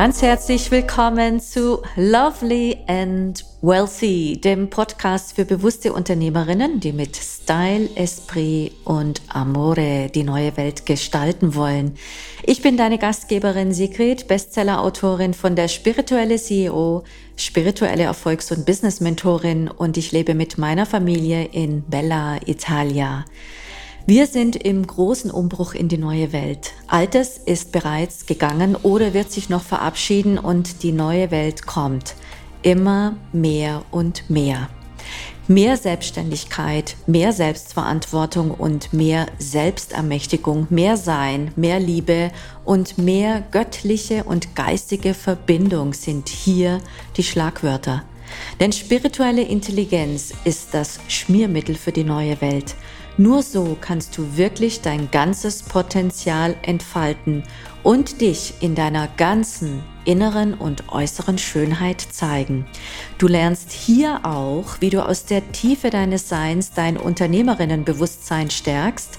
Ganz herzlich willkommen zu Lovely and Wealthy, dem Podcast für bewusste Unternehmerinnen, die mit Style, Esprit und Amore die neue Welt gestalten wollen. Ich bin deine Gastgeberin Sigrid, Bestseller-Autorin von der Spirituelle CEO, spirituelle Erfolgs- und Business-Mentorin und ich lebe mit meiner Familie in Bella, Italia. Wir sind im großen Umbruch in die neue Welt. Altes ist bereits gegangen oder wird sich noch verabschieden und die neue Welt kommt. Immer mehr und mehr. Mehr Selbstständigkeit, mehr Selbstverantwortung und mehr Selbstermächtigung, mehr Sein, mehr Liebe und mehr göttliche und geistige Verbindung sind hier die Schlagwörter. Denn spirituelle Intelligenz ist das Schmiermittel für die neue Welt. Nur so kannst du wirklich dein ganzes Potenzial entfalten und dich in deiner ganzen inneren und äußeren Schönheit zeigen. Du lernst hier auch, wie du aus der Tiefe deines Seins dein Unternehmerinnenbewusstsein stärkst,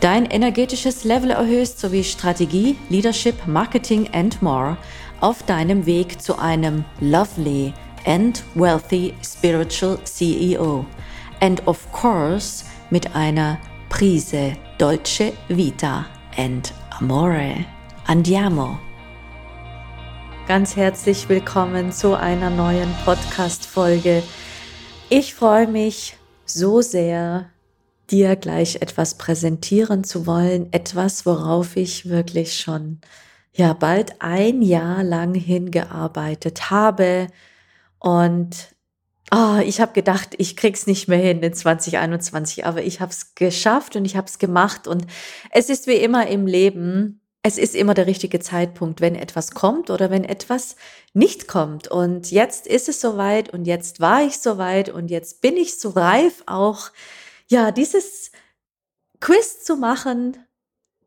dein energetisches Level erhöhst sowie Strategie, Leadership, Marketing and more auf deinem Weg zu einem lovely and wealthy spiritual CEO. And of course, mit einer Prise Dolce Vita and Amore. Andiamo! Ganz herzlich willkommen zu einer neuen Podcast-Folge. Ich freue mich so sehr, dir gleich etwas präsentieren zu wollen. Etwas, worauf ich wirklich schon ja bald ein Jahr lang hingearbeitet habe und oh, ich habe gedacht, ich krieg's nicht mehr hin in 2021, aber ich habe es geschafft und ich habe es gemacht und es ist wie immer im Leben, es ist immer der richtige Zeitpunkt, wenn etwas kommt oder wenn etwas nicht kommt. Und jetzt ist es soweit und jetzt war ich soweit und jetzt bin ich so reif, auch ja dieses Quiz zu machen.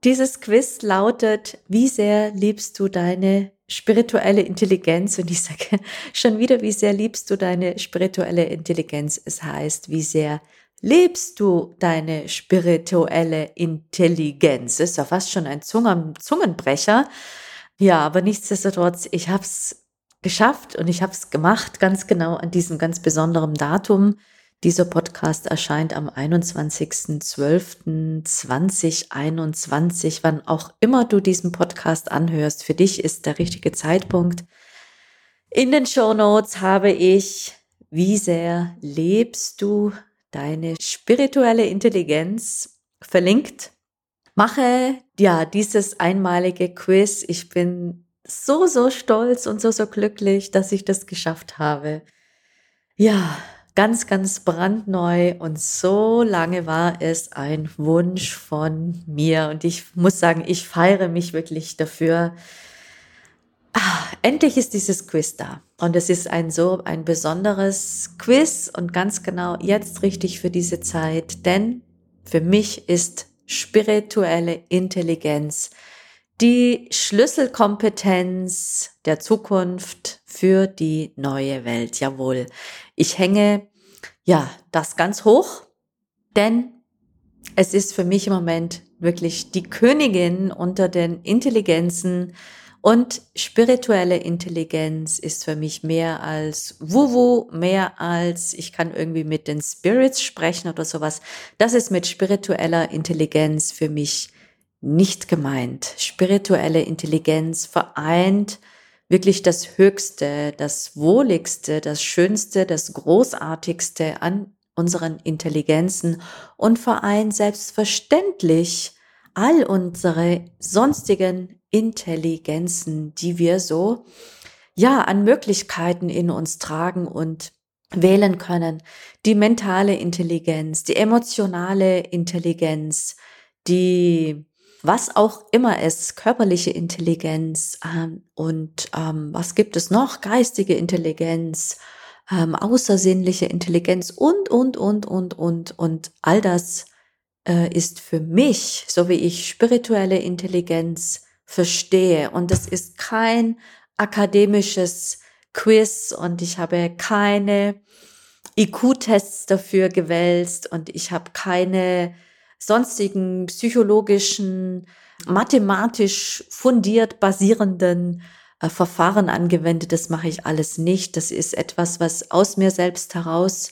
Dieses Quiz lautet, wie sehr liebst du deine spirituelle Intelligenz und ich sage schon wieder, wie sehr liebst du deine spirituelle Intelligenz. Es heißt, wie sehr lebst du deine spirituelle Intelligenz. Ist ja fast schon ein Zungen, Zungenbrecher. Ja, aber nichtsdestotrotz, ich habe es geschafft und ich habe es gemacht, ganz genau an diesem ganz besonderen Datum. Dieser Podcast erscheint am 21.12.2021, wann auch immer du diesen Podcast anhörst. Für dich ist der richtige Zeitpunkt. In den Show Notes habe ich, wie sehr lebst du deine spirituelle Intelligenz verlinkt. Mache ja dieses einmalige Quiz. Ich bin so, so stolz und so, so glücklich, dass ich das geschafft habe. Ja, ganz, ganz brandneu und so lange war es ein Wunsch von mir. Und ich muss sagen, ich feiere mich wirklich dafür. Ah, endlich ist dieses Quiz da. Und es ist ein so ein besonderes Quiz und ganz genau jetzt richtig für diese Zeit, denn für mich ist spirituelle Intelligenz die Schlüsselkompetenz der Zukunft für die neue Welt. Jawohl. Ich hänge ja das ganz hoch, denn es ist für mich im Moment wirklich die Königin unter den Intelligenzen und spirituelle Intelligenz ist für mich mehr als Wuwu, mehr als ich kann irgendwie mit den Spirits sprechen oder sowas. Das ist mit spiritueller Intelligenz für mich nicht gemeint. Spirituelle Intelligenz vereint wirklich das Höchste, das Wohligste, das Schönste, das Großartigste an unseren Intelligenzen und vereint selbstverständlich all unsere sonstigen Intelligenzen, die wir so ja an Möglichkeiten in uns tragen und wählen können. Die mentale Intelligenz, die emotionale Intelligenz, die was auch immer es, körperliche Intelligenz ähm, und ähm, was gibt es noch, geistige Intelligenz, ähm, außersinnliche Intelligenz und, und, und, und, und, und all das äh, ist für mich, so wie ich spirituelle Intelligenz verstehe. Und das ist kein akademisches Quiz und ich habe keine IQ-Tests dafür gewälzt und ich habe keine sonstigen psychologischen, mathematisch fundiert basierenden äh, Verfahren angewendet, das mache ich alles nicht. Das ist etwas, was aus mir selbst heraus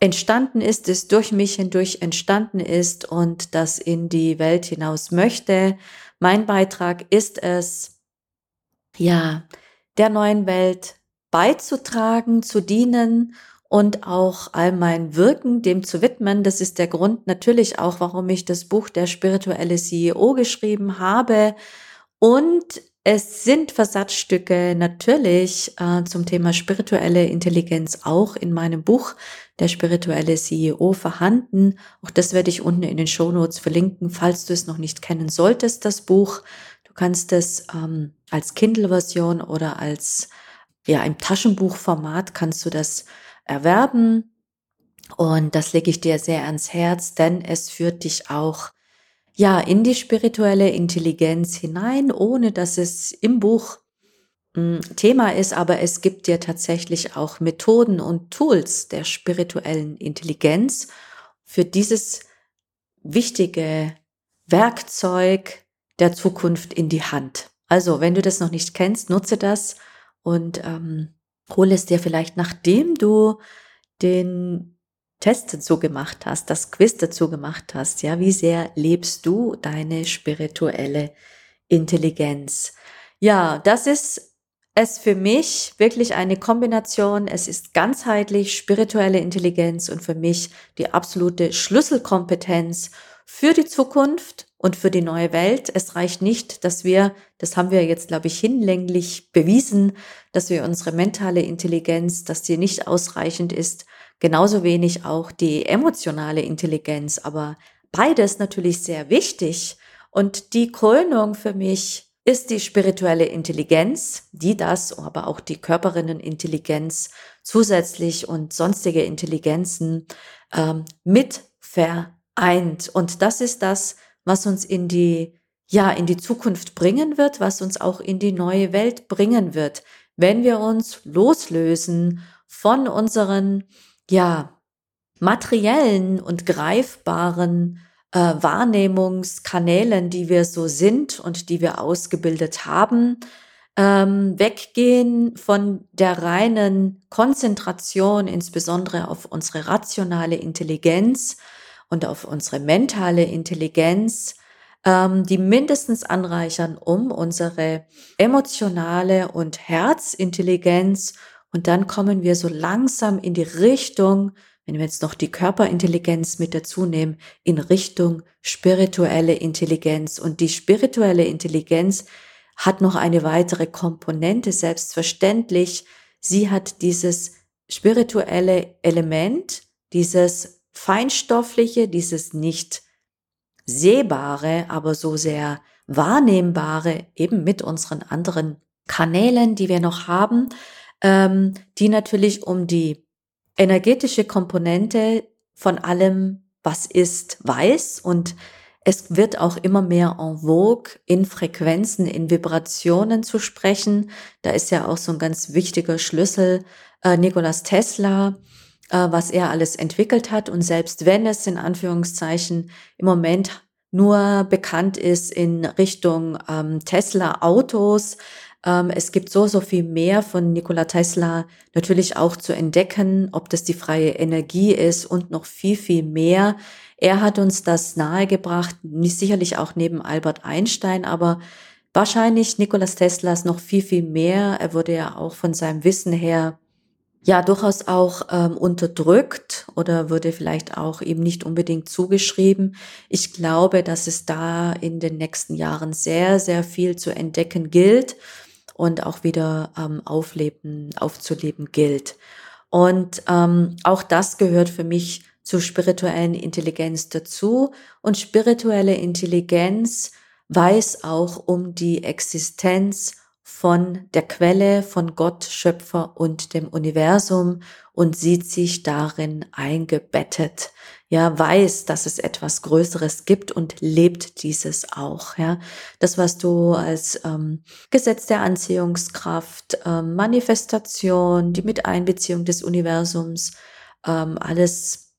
entstanden ist, es durch mich hindurch entstanden ist und das in die Welt hinaus möchte. Mein Beitrag ist es, ja, der neuen Welt beizutragen, zu dienen und auch all mein Wirken dem zu widmen. Das ist der Grund natürlich auch, warum ich das Buch Der spirituelle CEO geschrieben habe. Und es sind Versatzstücke natürlich äh, zum Thema spirituelle Intelligenz auch in meinem Buch Der spirituelle CEO vorhanden. Auch das werde ich unten in den Show Notes verlinken, falls du es noch nicht kennen solltest, das Buch. Du kannst es ähm, als Kindle-Version oder als ja im Taschenbuchformat kannst du das erwerben. Und das lege ich dir sehr ans Herz, denn es führt dich auch ja in die spirituelle Intelligenz hinein, ohne dass es im Buch hm, Thema ist, aber es gibt dir tatsächlich auch Methoden und Tools der spirituellen Intelligenz für dieses wichtige Werkzeug der Zukunft in die Hand. Also, wenn du das noch nicht kennst, nutze das und ähm, hol es dir vielleicht, nachdem du den Test dazu gemacht hast, das Quiz dazu gemacht hast, ja, wie sehr lebst du deine spirituelle Intelligenz? Ja, das ist es für mich wirklich eine Kombination. Es ist ganzheitlich spirituelle Intelligenz und für mich die absolute Schlüsselkompetenz für die Zukunft und für die neue Welt. Es reicht nicht, dass wir, das haben wir jetzt, glaube ich, hinlänglich bewiesen, dass wir unsere mentale Intelligenz, dass die nicht ausreichend ist, genauso wenig auch die emotionale Intelligenz, aber beides natürlich sehr wichtig. Und die Krönung für mich ist die spirituelle Intelligenz, die das, aber auch die Körperinnenintelligenz zusätzlich und sonstige Intelligenzen ähm, mit vereint. Und das ist das, was uns in die, ja, in die Zukunft bringen wird, was uns auch in die neue Welt bringen wird, wenn wir uns loslösen von unseren, ja, materiellen und greifbaren äh, Wahrnehmungskanälen, die wir so sind und die wir ausgebildet haben, ähm, weggehen von der reinen Konzentration, insbesondere auf unsere rationale Intelligenz, und auf unsere mentale Intelligenz, ähm, die mindestens anreichern um unsere emotionale und Herzintelligenz. Und dann kommen wir so langsam in die Richtung, wenn wir jetzt noch die Körperintelligenz mit dazu nehmen, in Richtung spirituelle Intelligenz. Und die spirituelle Intelligenz hat noch eine weitere Komponente, selbstverständlich. Sie hat dieses spirituelle Element, dieses Feinstoffliche, dieses nicht sehbare, aber so sehr wahrnehmbare, eben mit unseren anderen Kanälen, die wir noch haben, ähm, die natürlich um die energetische Komponente von allem, was ist, weiß und es wird auch immer mehr en vogue, in Frequenzen, in Vibrationen zu sprechen. Da ist ja auch so ein ganz wichtiger Schlüssel äh, Nikolas Tesla, was er alles entwickelt hat. Und selbst wenn es in Anführungszeichen im Moment nur bekannt ist in Richtung ähm, Tesla Autos, ähm, es gibt so, so viel mehr von Nikola Tesla natürlich auch zu entdecken, ob das die freie Energie ist und noch viel, viel mehr. Er hat uns das nahegebracht, nicht sicherlich auch neben Albert Einstein, aber wahrscheinlich Nikolas Teslas noch viel, viel mehr. Er wurde ja auch von seinem Wissen her ja durchaus auch ähm, unterdrückt oder würde vielleicht auch eben nicht unbedingt zugeschrieben. Ich glaube, dass es da in den nächsten Jahren sehr, sehr viel zu entdecken gilt und auch wieder ähm, aufleben, aufzuleben gilt. Und ähm, auch das gehört für mich zur spirituellen Intelligenz dazu. Und spirituelle Intelligenz weiß auch um die Existenz von der Quelle, von Gott, Schöpfer und dem Universum und sieht sich darin eingebettet. Ja, weiß, dass es etwas Größeres gibt und lebt dieses auch. Ja, das, was du als ähm, Gesetz der Anziehungskraft, ähm, Manifestation, die Miteinbeziehung des Universums, ähm, alles,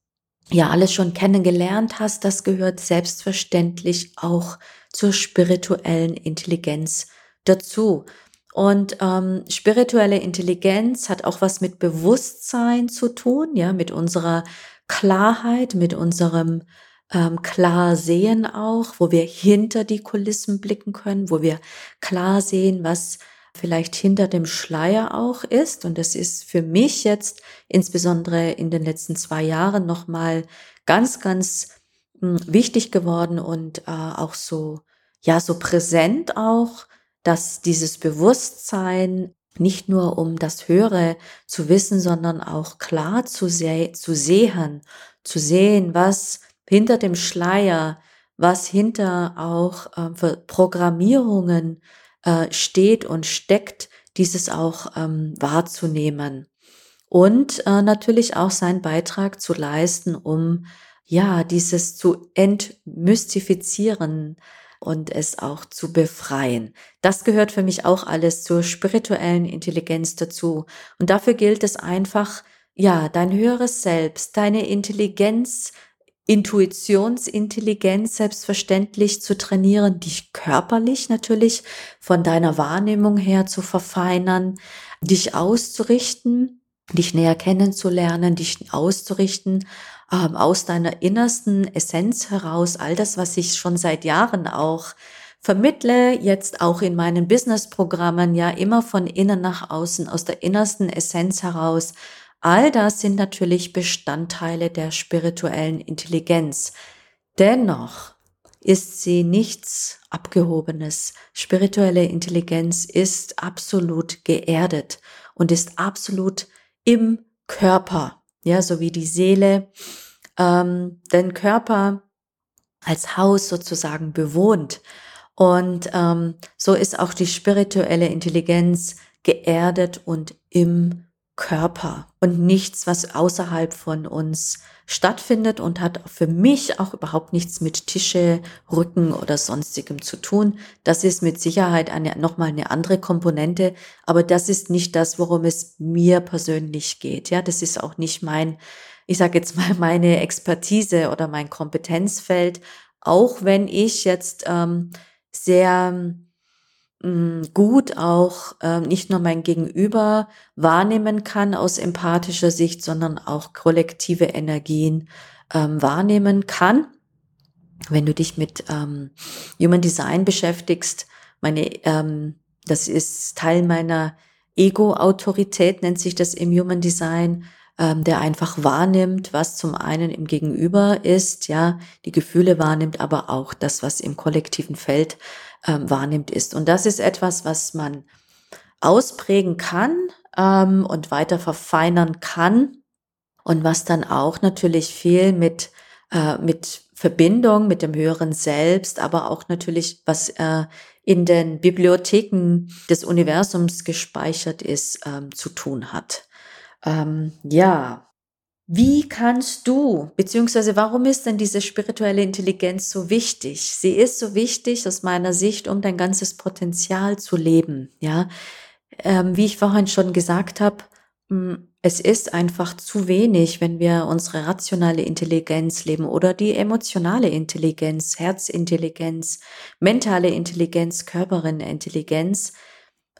ja, alles schon kennengelernt hast, das gehört selbstverständlich auch zur spirituellen Intelligenz dazu. Und ähm, spirituelle Intelligenz hat auch was mit Bewusstsein zu tun, ja, mit unserer Klarheit, mit unserem ähm, klar sehen auch, wo wir hinter die Kulissen blicken können, wo wir klar sehen, was vielleicht hinter dem Schleier auch ist. Und das ist für mich jetzt insbesondere in den letzten zwei Jahren nochmal ganz, ganz mh, hm, wichtig geworden und äh, auch so, ja, so präsent auch, dass dieses Bewusstsein nicht nur um das Höhere zu wissen, sondern auch klar zu, se zu sehen, zu sehen, was hinter dem Schleier, was hinter auch äh, Programmierungen äh, steht und steckt, dieses auch ähm, wahrzunehmen. Und äh, natürlich auch seinen Beitrag zu leisten, um ja, dieses zu entmystifizieren, und es auch zu befreien. Das gehört für mich auch alles zur spirituellen Intelligenz dazu. Und dafür gilt es einfach, ja, dein höheres Selbst, deine Intelligenz, Intuitionsintelligenz selbstverständlich zu trainieren, dich körperlich natürlich von deiner Wahrnehmung her zu verfeinern, dich auszurichten, dich näher kennenzulernen, dich auszurichten ähm, aus deiner innersten Essenz heraus, all das, was ich schon seit Jahren auch vermittle, jetzt auch in meinen Business-Programmen, ja immer von innen nach außen, aus der innersten Essenz heraus. All das sind natürlich Bestandteile der spirituellen Intelligenz. Dennoch ist sie nichts Abgehobenes. Spirituelle Intelligenz ist absolut geerdet und ist absolut im Körper ja, so wie die Seele ähm, den Körper als Haus sozusagen bewohnt. Und ähm, so ist auch die spirituelle Intelligenz geerdet und im Körper und nichts, was außerhalb von uns stattfindet und hat für mich auch überhaupt nichts mit Tische, Rücken oder sonstigem zu tun. Das ist mit Sicherheit eine, nochmal eine andere Komponente, aber das ist nicht das, worum es mir persönlich geht. Ja, das ist auch nicht mein, ich sage jetzt mal meine Expertise oder mein Kompetenzfeld, auch wenn ich jetzt ähm, sehr gut auch äh, nicht nur mein Gegenüber wahrnehmen kann aus empathischer Sicht, sondern auch kollektive Energien ähm, wahrnehmen kann. Wenn du dich mit ähm, Human Design beschäftigst, meine, ähm, das ist Teil meiner Ego-Autorität, nennt sich das im Human Design, ähm, der einfach wahrnimmt, was zum einen im Gegenüber ist, ja, die Gefühle wahrnimmt, aber auch das, was im kollektiven Feld ähm, wahrnimmt, ist. Und das ist etwas, was man ausprägen kann ähm, und weiter verfeinern kann und was dann auch natürlich viel mit, äh, mit Verbindung mit dem höheren Selbst, aber auch natürlich, was äh, in den Bibliotheken des Universums gespeichert ist, ähm, zu tun hat. Ähm, ja, wie kannst du, beziehungsweise warum ist denn diese spirituelle Intelligenz so wichtig? Sie ist so wichtig aus meiner Sicht, um dein ganzes Potenzial zu leben. Ja, ähm, wie ich vorhin schon gesagt habe, hm, es ist einfach zu wenig, wenn wir unsere rationale Intelligenz leben oder die emotionale Intelligenz, Herzintelligenz, mentale Intelligenz, Körperintelligenz.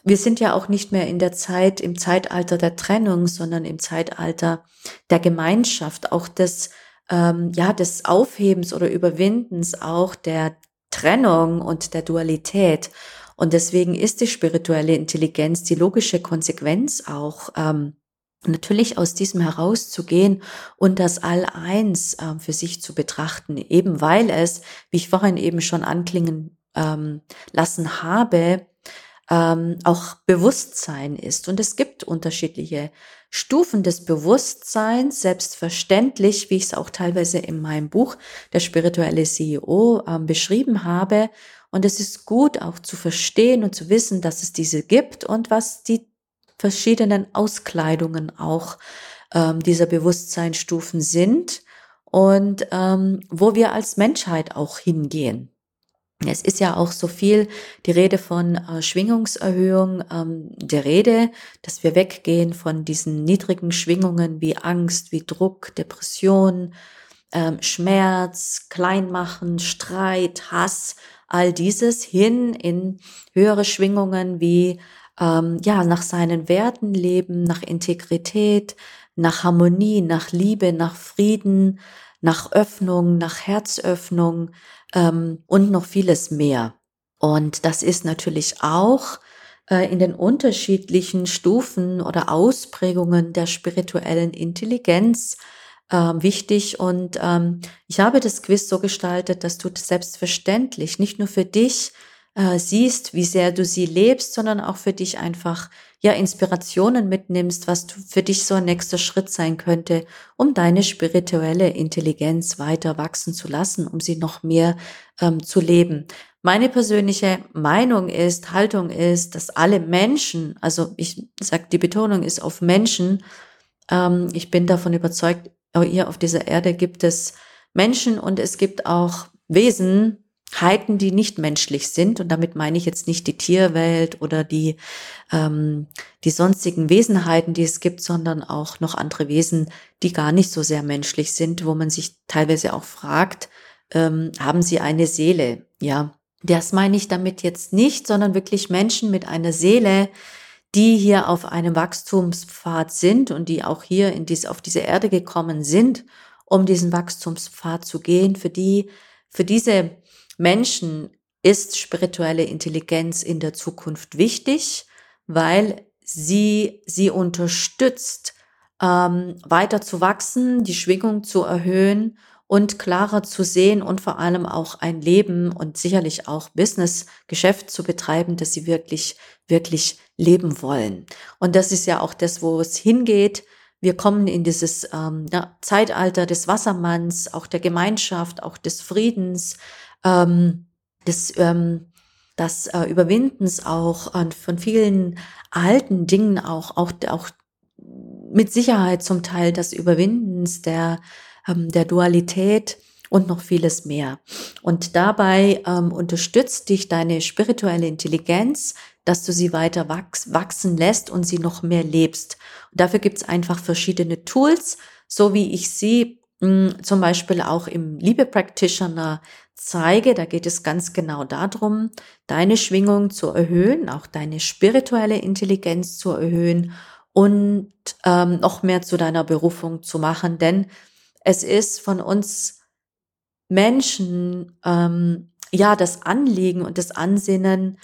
Wir sind ja auch nicht mehr in der Zeit, im Zeitalter der Trennung, sondern im Zeitalter der Gemeinschaft, auch des, ähm, ja, des Aufhebens oder Überwindens auch der Trennung und der Dualität. Und deswegen ist die spirituelle Intelligenz die logische Konsequenz auch, ähm, natürlich aus diesem herauszugehen und das All-Eins äh, für sich zu betrachten, eben weil es, wie ich vorhin eben schon anklingen ähm, lassen habe, ähm, auch Bewusstsein ist. Und es gibt unterschiedliche Stufen des Bewusstseins, selbstverständlich, wie ich es auch teilweise in meinem Buch Der spirituelle CEO ähm, beschrieben habe. Und es ist gut auch zu verstehen und zu wissen, dass es diese gibt und was die verschiedenen Auskleidungen auch ähm, dieser Bewusstseinsstufen sind und ähm, wo wir als Menschheit auch hingehen. Es ist ja auch so viel die Rede von äh, Schwingungserhöhung ähm, der Rede, dass wir weggehen von diesen niedrigen Schwingungen wie Angst, wie Druck, Depression, ähm, Schmerz, Kleinmachen, Streit, Hass, all dieses hin in höhere Schwingungen wie ähm, ja, nach seinen Werten leben, nach Integrität, nach Harmonie, nach Liebe, nach Frieden, nach Öffnung, nach Herzöffnung ähm, und noch vieles mehr. Und das ist natürlich auch äh, in den unterschiedlichen Stufen oder Ausprägungen der spirituellen Intelligenz äh, wichtig. Und ähm, ich habe das Quiz so gestaltet, dass du selbstverständlich nicht nur für dich äh, siehst, wie sehr du sie lebst, sondern auch für dich einfach ja Inspirationen mitnimmst, was für dich so ein nächster Schritt sein könnte, um deine spirituelle Intelligenz weiter wachsen zu lassen, um sie noch mehr ähm, zu leben. Meine persönliche Meinung ist, Haltung ist, dass alle Menschen, also ich sag, die Betonung ist auf Menschen, ähm, ich bin davon überzeugt, hier auf dieser Erde gibt es Menschen und es gibt auch Wesen, Heiten, die nicht menschlich sind. Und damit meine ich jetzt nicht die Tierwelt oder die, ähm, die sonstigen Wesenheiten, die es gibt, sondern auch noch andere Wesen, die gar nicht so sehr menschlich sind, wo man sich teilweise auch fragt, ähm, haben sie eine Seele? Ja, das meine ich damit jetzt nicht, sondern wirklich Menschen mit einer Seele, die hier auf einem Wachstumspfad sind und die auch hier in dies, auf diese Erde gekommen sind, um diesen Wachstumspfad zu gehen, für die, für diese Menschen ist spirituelle Intelligenz in der Zukunft wichtig, weil sie sie unterstützt, ähm, weiter zu wachsen, die Schwingung zu erhöhen und klarer zu sehen und vor allem auch ein Leben und sicherlich auch Business, Geschäft zu betreiben, dass sie wirklich, wirklich leben wollen. Und das ist ja auch das, wo es hingeht. Wir kommen in dieses ähm, ja, Zeitalter des Wassermanns, auch der Gemeinschaft, auch des Friedens, ähm, des, ähm, des äh, Überwindens auch äh, von vielen alten Dingen auch, auch, auch mit Sicherheit zum Teil des Überwindens der, ähm, der Dualität und noch vieles mehr. Und dabei ähm, unterstützt dich deine spirituelle Intelligenz, dass du sie weiter wachs wachsen lässt und sie noch mehr lebst. Und dafür gibt's einfach verschiedene Tools, so wie ich sie mh, hm, zum Beispiel auch im Liebe Practitioner zeige, da geht es ganz genau darum, deine Schwingung zu erhöhen, auch deine spirituelle Intelligenz zu erhöhen und ähm, noch mehr zu deiner Berufung zu machen. Denn es ist von uns Menschen ähm, ja das Anliegen und das Ansinnen,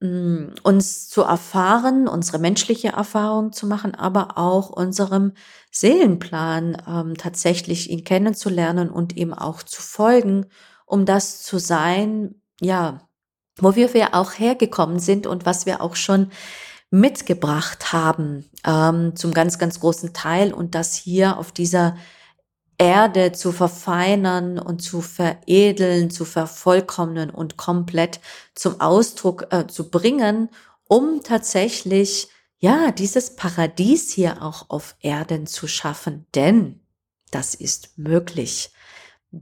mh, mm, uns zu erfahren, unsere menschliche Erfahrung zu machen, aber auch unserem Seelenplan ähm, tatsächlich ihn kennenzulernen und ihm auch zu folgen um das zu sein, ja, wo wir auch hergekommen sind und was wir auch schon mitgebracht haben, ähm, zum ganz, ganz großen Teil und das hier auf dieser Erde zu verfeinern und zu veredeln, zu vervollkommnen und komplett zum Ausdruck äh, zu bringen, um tatsächlich, ja, dieses Paradies hier auch auf Erden zu schaffen. Denn das ist möglich.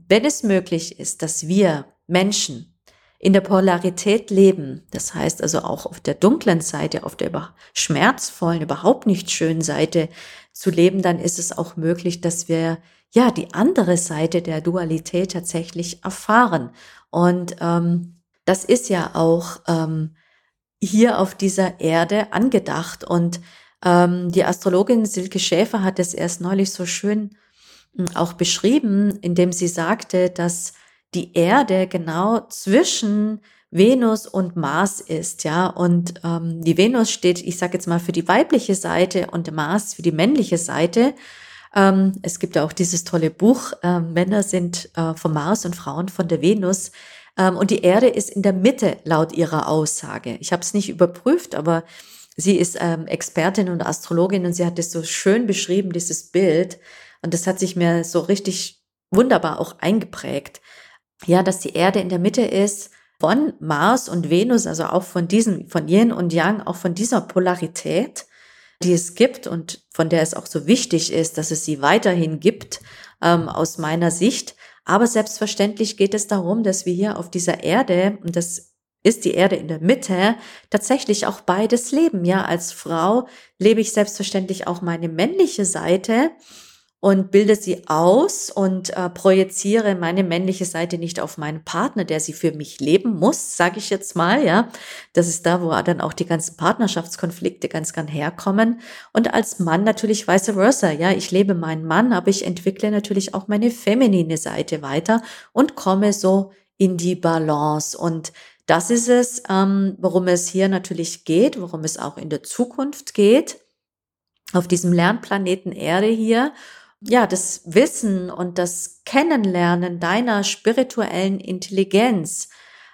Wenn es möglich ist, dass wir Menschen in der Polarität leben, das heißt also auch auf der dunklen Seite, auf der schmerzvollen, überhaupt nicht schönen Seite zu leben, dann ist es auch möglich, dass wir ja die andere Seite der Dualität tatsächlich erfahren. Und ähm, das ist ja auch ähm, hier auf dieser Erde angedacht. Und ähm, die Astrologin Silke Schäfer hat es erst neulich so schön auch beschrieben, indem sie sagte, dass die Erde genau zwischen Venus und Mars ist, ja, und ähm, die Venus steht, ich sage jetzt mal, für die weibliche Seite und Mars für die männliche Seite. Ähm, es gibt ja auch dieses tolle Buch, äh, Männer sind äh, vom Mars und Frauen von der Venus. Ähm, und die Erde ist in der Mitte laut ihrer Aussage. Ich habe es nicht überprüft, aber sie ist ähm, Expertin und Astrologin und sie hat es so schön beschrieben, dieses Bild, und das hat sich mir so richtig wunderbar auch eingeprägt. Ja, dass die Erde in der Mitte ist von Mars und Venus, also auch von diesen, von Yin und Yang, auch von dieser Polarität, die es gibt und von der es auch so wichtig ist, dass es sie weiterhin gibt, ähm, aus meiner Sicht. Aber selbstverständlich geht es darum, dass wir hier auf dieser Erde, und das ist die Erde in der Mitte, tatsächlich auch beides leben. Ja, als Frau lebe ich selbstverständlich auch meine männliche Seite und bilde sie aus und äh, projiziere meine männliche Seite nicht auf meinen Partner, der sie für mich leben muss, sage ich jetzt mal, ja. Das ist da, wo dann auch die ganzen Partnerschaftskonflikte ganz gern herkommen. Und als Mann natürlich vice versa, ja. Ich lebe meinen Mann, aber ich entwickle natürlich auch meine feminine Seite weiter und komme so in die Balance. Und das ist es, ähm, worum es hier natürlich geht, worum es auch in der Zukunft geht, auf diesem Lernplaneten Erde hier ja, das Wissen und das Kennenlernen deiner spirituellen Intelligenz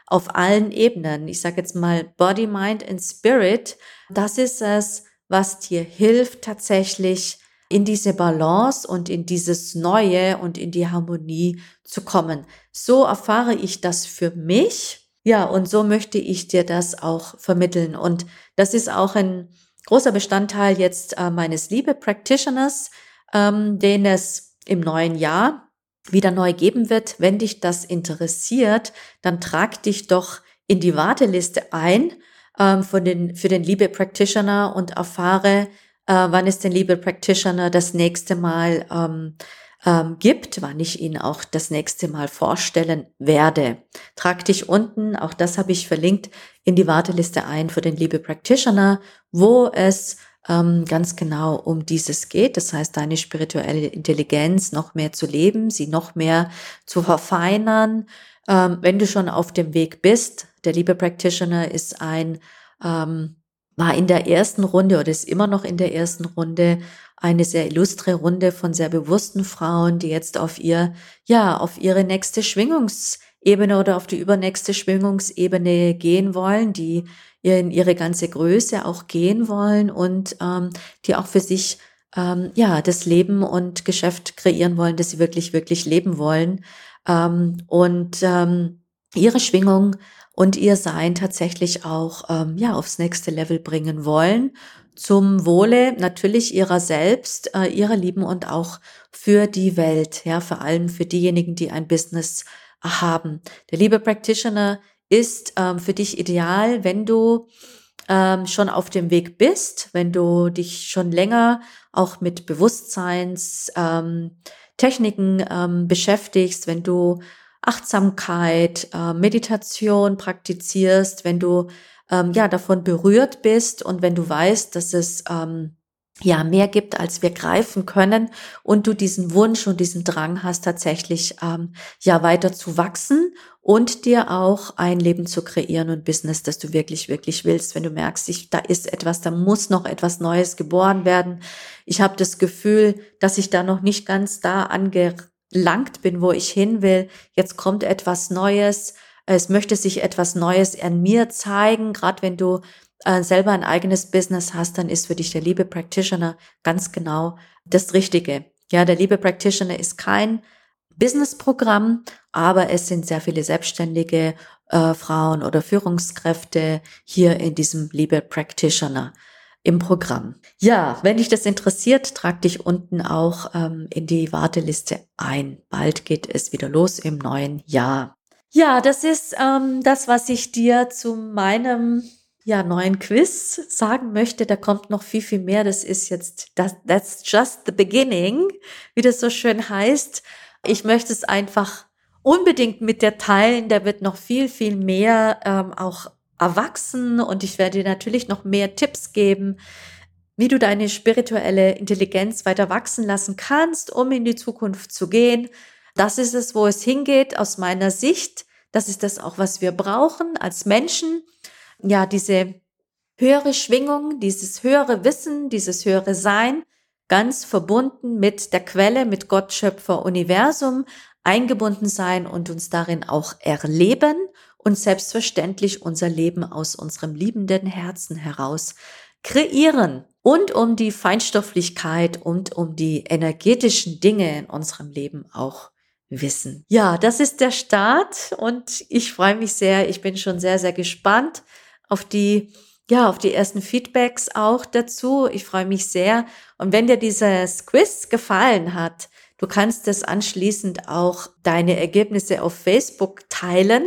auf allen Ebenen, ich sage jetzt mal Body, Mind and Spirit, das ist es, was dir hilft tatsächlich in diese Balance und in dieses Neue und in die Harmonie zu kommen. So erfahre ich das für mich. Ja, und so möchte ich dir das auch vermitteln. Und das ist auch ein großer Bestandteil jetzt äh, meines Liebe Practitioners, ähm, den es im neuen Jahr wieder neu geben wird. Wenn dich das interessiert, dann trag dich doch in die Warteliste ein ähm, von den, für den Liebe Practitioner und erfahre, äh, wann es den Liebe Practitioner das nächste Mal ähm, ähm, gibt, wann ich ihn auch das nächste Mal vorstellen werde. Trag dich unten, auch das habe ich verlinkt, in die Warteliste ein für den Liebe Practitioner, wo es ähm, ganz genau um dieses geht. Das heißt, deine spirituelle Intelligenz noch mehr zu leben, sie noch mehr zu verfeinern. Ähm, wenn du schon auf dem Weg bist, der Liebe Practitioner ist ein, ähm, war in der ersten Runde oder ist immer noch in der ersten Runde eine sehr illustre Runde von sehr bewussten Frauen, die jetzt auf ihr, ja, auf ihre nächste Schwingungsebene oder auf die übernächste Schwingungsebene gehen wollen, die in ihre ganze Größe auch gehen wollen und ähm, die auch für sich ähm, ja das Leben und Geschäft kreieren wollen, das sie wirklich wirklich leben wollen ähm, und ähm, ihre Schwingung und ihr Sein tatsächlich auch ähm, ja aufs nächste Level bringen wollen zum Wohle natürlich ihrer selbst, äh, ihrer Lieben und auch für die Welt, ja, vor allem für diejenigen, die ein Business haben. Der liebe Practitioner ist ähm, für dich ideal, wenn du ähm, schon auf dem Weg bist, wenn du dich schon länger auch mit Bewusstseinstechniken ähm, ähm, beschäftigst, wenn du Achtsamkeit, äh, Meditation praktizierst, wenn du ähm, ja davon berührt bist und wenn du weißt, dass es ähm, ja mehr gibt, als wir greifen können und du diesen Wunsch und diesen Drang hast, tatsächlich ähm, ja weiter zu wachsen und dir auch ein Leben zu kreieren und Business, das du wirklich, wirklich willst. Wenn du merkst, ich, da ist etwas, da muss noch etwas Neues geboren werden. Ich habe das Gefühl, dass ich da noch nicht ganz da angelangt bin, wo ich hin will. Jetzt kommt etwas Neues. Es möchte sich etwas Neues an mir zeigen, gerade wenn du äh, selber ein eigenes Business hast, dann ist für dich der Liebe Practitioner ganz genau das Richtige. Ja, der Liebe Practitioner ist kein Businessprogramm, aber es sind sehr viele selbstständige äh, Frauen oder Führungskräfte hier in diesem Liebe Practitioner im Programm. Ja, wenn dich das interessiert, trag dich unten auch ähm, in die Warteliste ein. Bald geht es wieder los im neuen Jahr. Ja, das ist ähm, das, was ich dir zu meinem ja, neuen Quiz sagen möchte, da kommt noch viel, viel mehr. Das ist jetzt, das, that's just the beginning, wie das so schön heißt. Ich möchte es einfach unbedingt mit dir teilen. Da wird noch viel, viel mehr ähm, auch erwachsen und ich werde dir natürlich noch mehr Tipps geben, wie du deine spirituelle Intelligenz weiter wachsen lassen kannst, um in die Zukunft zu gehen. Das ist es, wo es hingeht aus meiner Sicht. Das ist das auch, was wir brauchen als Menschen ja, diese höhere Schwingung, dieses höhere Wissen, dieses höhere Sein, ganz verbunden mit der Quelle, mit Gott, Schöpfer, Universum, eingebunden sein und uns darin auch erleben und selbstverständlich unser Leben aus unserem liebenden Herzen heraus kreieren und um die Feinstofflichkeit und um die energetischen Dinge in unserem Leben auch wissen. Ja, das ist der Start und ich freue mich sehr. Ich bin schon sehr, sehr gespannt auf die, ja, auf die ersten Feedbacks auch dazu. Ich freue mich sehr. Und wenn dir dieses Quiz gefallen hat, du kannst es anschließend auch deine Ergebnisse auf Facebook teilen,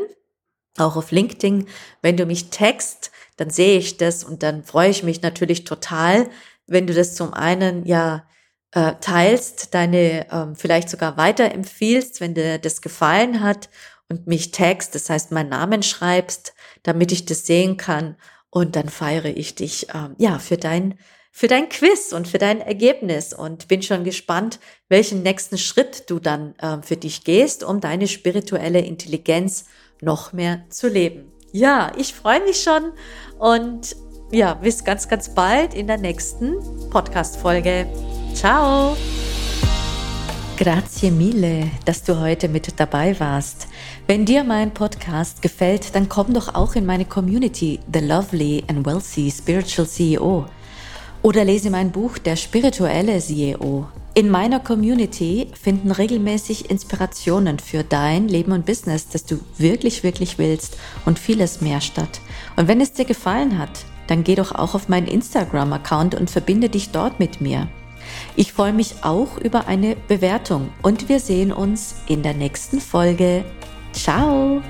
auch auf LinkedIn. Wenn du mich text, dann sehe ich das und dann freue ich mich natürlich total, wenn du das zum einen ja äh, teilst, deine ähm, vielleicht sogar weiterempfiehlst, wenn dir das gefallen hat und mich tagst, das heißt meinen Namen schreibst, damit ich das sehen kann und dann feiere ich dich ähm, ja für dein für dein Quiz und für dein Ergebnis und bin schon gespannt, welchen nächsten Schritt du dann äh, für dich gehst, um deine spirituelle Intelligenz noch mehr zu leben. Ja, ich freue mich schon und ja, bis ganz, ganz bald in der nächsten Podcast-Folge. Ciao! Grazie mille, dass du heute mit dabei warst. Wenn dir mein Podcast gefällt, dann komm doch auch in meine Community, The Lovely and Wealthy Spiritual CEO. Oder lese mein Buch Der spirituelle CEO. In meiner Community finden regelmäßig Inspirationen für dein Leben und Business, das du wirklich, wirklich willst und vieles mehr statt. Und wenn es dir gefallen hat, dann geh doch auch auf meinen Instagram-Account und verbinde dich dort mit mir. Ich freue mich auch über eine Bewertung und wir sehen uns in der nächsten Folge. Ciao!